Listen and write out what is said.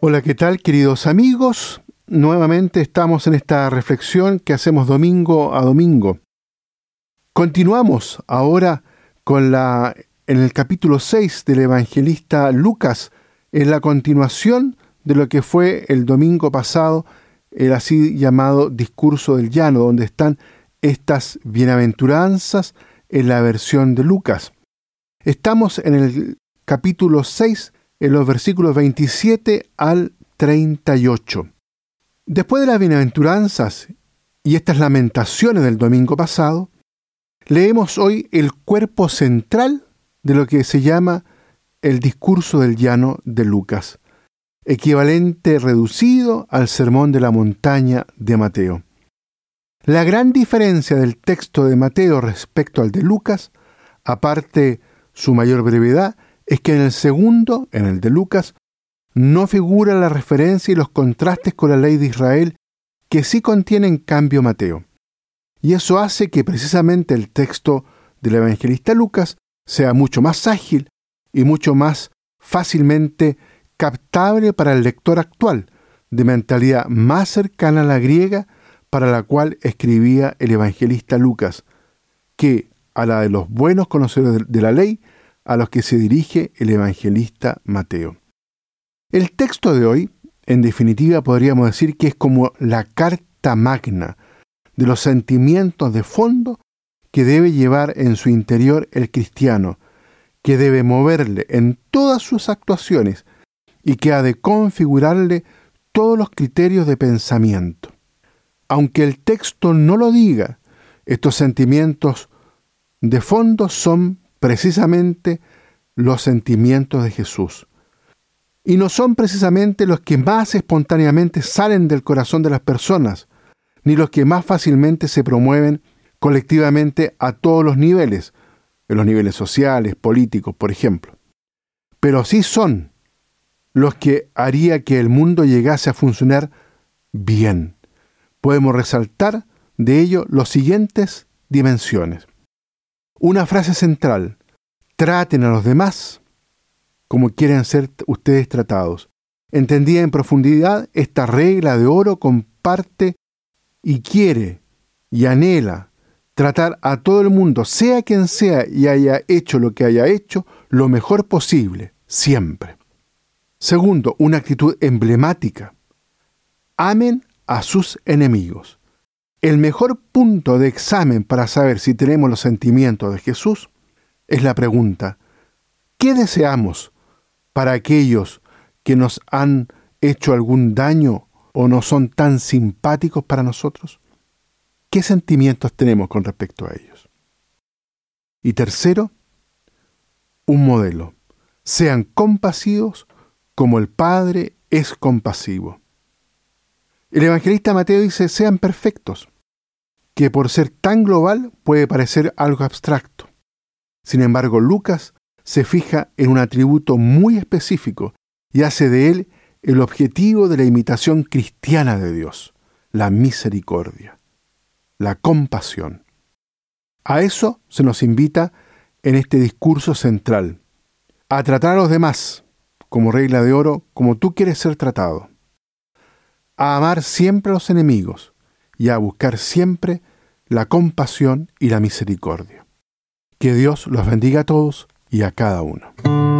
¿qué tal queridos amigos? Nuevamente estamos en esta reflexión que hacemos domingo a domingo. Continuamos ahora con la en el capítulo 6 del evangelista Lucas, en la continuación de lo que fue el domingo pasado el así llamado discurso del llano, donde están estas bienaventuranzas en la versión de Lucas. Estamos en el capítulo 6, en los versículos 27 al 38. Después de las bienaventuranzas y estas lamentaciones del domingo pasado, leemos hoy el cuerpo central de lo que se llama el discurso del llano de Lucas, equivalente reducido al sermón de la montaña de Mateo. La gran diferencia del texto de Mateo respecto al de Lucas, aparte su mayor brevedad, es que en el segundo, en el de Lucas, no figura la referencia y los contrastes con la ley de Israel que sí contiene en cambio Mateo. Y eso hace que precisamente el texto del evangelista Lucas sea mucho más ágil y mucho más fácilmente captable para el lector actual, de mentalidad más cercana a la griega para la cual escribía el evangelista Lucas, que a la de los buenos conocedores de la ley a los que se dirige el evangelista Mateo. El texto de hoy, en definitiva, podríamos decir que es como la carta magna de los sentimientos de fondo que debe llevar en su interior el cristiano, que debe moverle en todas sus actuaciones y que ha de configurarle todos los criterios de pensamiento. Aunque el texto no lo diga, estos sentimientos de fondo son precisamente los sentimientos de Jesús. Y no son precisamente los que más espontáneamente salen del corazón de las personas, ni los que más fácilmente se promueven colectivamente a todos los niveles, en los niveles sociales, políticos, por ejemplo. Pero sí son los que haría que el mundo llegase a funcionar bien. Podemos resaltar de ello las siguientes dimensiones. Una frase central, traten a los demás como quieren ser ustedes tratados. Entendida en profundidad, esta regla de oro comparte y quiere y anhela tratar a todo el mundo, sea quien sea y haya hecho lo que haya hecho, lo mejor posible, siempre. Segundo, una actitud emblemática. Amen a sus enemigos. El mejor punto de examen para saber si tenemos los sentimientos de Jesús es la pregunta, ¿qué deseamos para aquellos que nos han hecho algún daño o no son tan simpáticos para nosotros? ¿Qué sentimientos tenemos con respecto a ellos? Y tercero, un modelo. Sean compasivos como el Padre es compasivo. El evangelista Mateo dice, sean perfectos, que por ser tan global puede parecer algo abstracto. Sin embargo, Lucas se fija en un atributo muy específico y hace de él el objetivo de la imitación cristiana de Dios, la misericordia, la compasión. A eso se nos invita en este discurso central, a tratar a los demás como regla de oro, como tú quieres ser tratado a amar siempre a los enemigos y a buscar siempre la compasión y la misericordia. Que Dios los bendiga a todos y a cada uno.